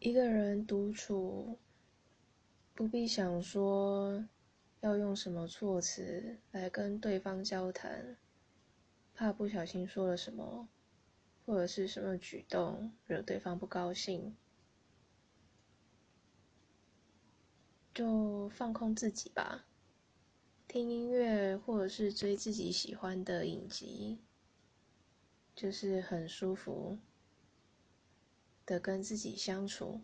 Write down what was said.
一个人独处，不必想说要用什么措辞来跟对方交谈，怕不小心说了什么，或者是什么举动惹对方不高兴，就放空自己吧。听音乐，或者是追自己喜欢的影集，就是很舒服的跟自己相处。